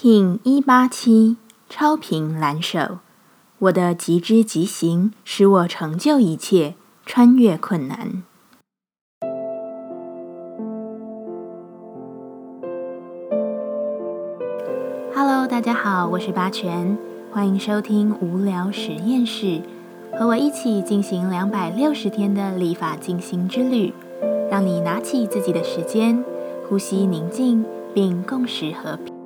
King 一八七超频蓝手，我的极之极行使我成就一切，穿越困难。Hello，大家好，我是八全，欢迎收听无聊实验室，和我一起进行两百六十天的立法进行之旅，让你拿起自己的时间，呼吸宁静，并共识和平。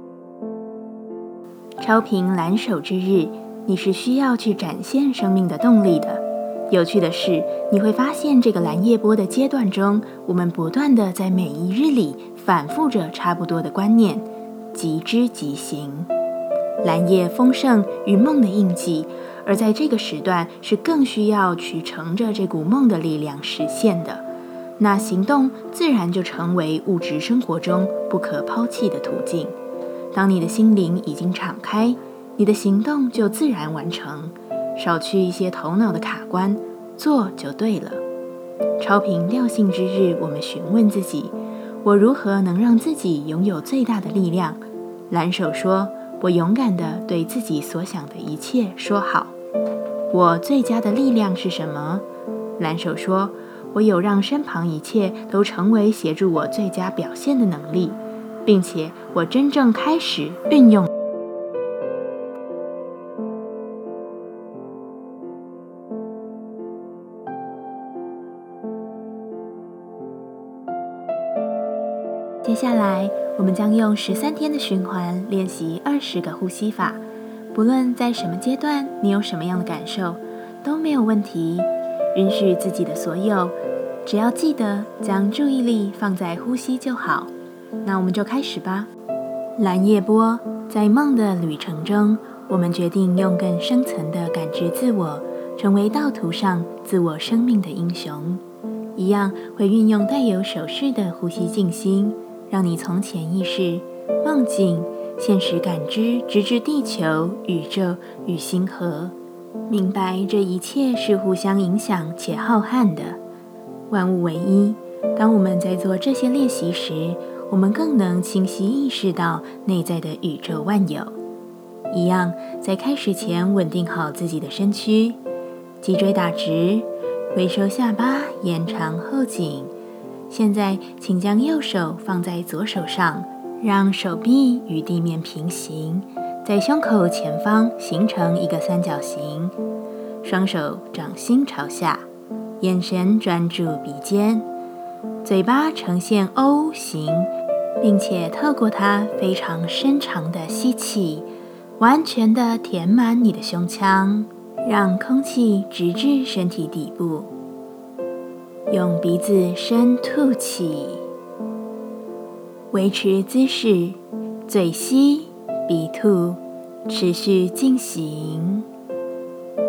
超频蓝手之日，你是需要去展现生命的动力的。有趣的是，你会发现这个蓝叶波的阶段中，我们不断的在每一日里反复着差不多的观念，即知即行。蓝叶丰盛与梦的印记，而在这个时段是更需要去乘着这股梦的力量实现的。那行动自然就成为物质生活中不可抛弃的途径。当你的心灵已经敞开，你的行动就自然完成，少去一些头脑的卡关，做就对了。超频调性之日，我们询问自己：我如何能让自己拥有最大的力量？蓝手说：我勇敢地对自己所想的一切说好。我最佳的力量是什么？蓝手说：我有让身旁一切都成为协助我最佳表现的能力。并且我真正开始运用。接下来，我们将用十三天的循环练习二十个呼吸法。不论在什么阶段，你有什么样的感受，都没有问题。允许自己的所有，只要记得将注意力放在呼吸就好。那我们就开始吧。蓝夜波在梦的旅程中，我们决定用更深层的感知自我，成为道途上自我生命的英雄。一样会运用带有手势的呼吸静心，让你从潜意识、梦境、现实感知，直至地球、宇宙与星河，明白这一切是互相影响且浩瀚的，万物为一。当我们在做这些练习时，我们更能清晰意识到内在的宇宙万有。一样，在开始前稳定好自己的身躯，脊椎打直，微收下巴，延长后颈。现在，请将右手放在左手上，让手臂与地面平行，在胸口前方形成一个三角形。双手掌心朝下，眼神专注鼻尖，嘴巴呈现 O 型。并且透过它非常深长的吸气，完全的填满你的胸腔，让空气直至身体底部。用鼻子深吐气，维持姿势，嘴吸鼻吐，持续进行，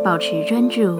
保持专注。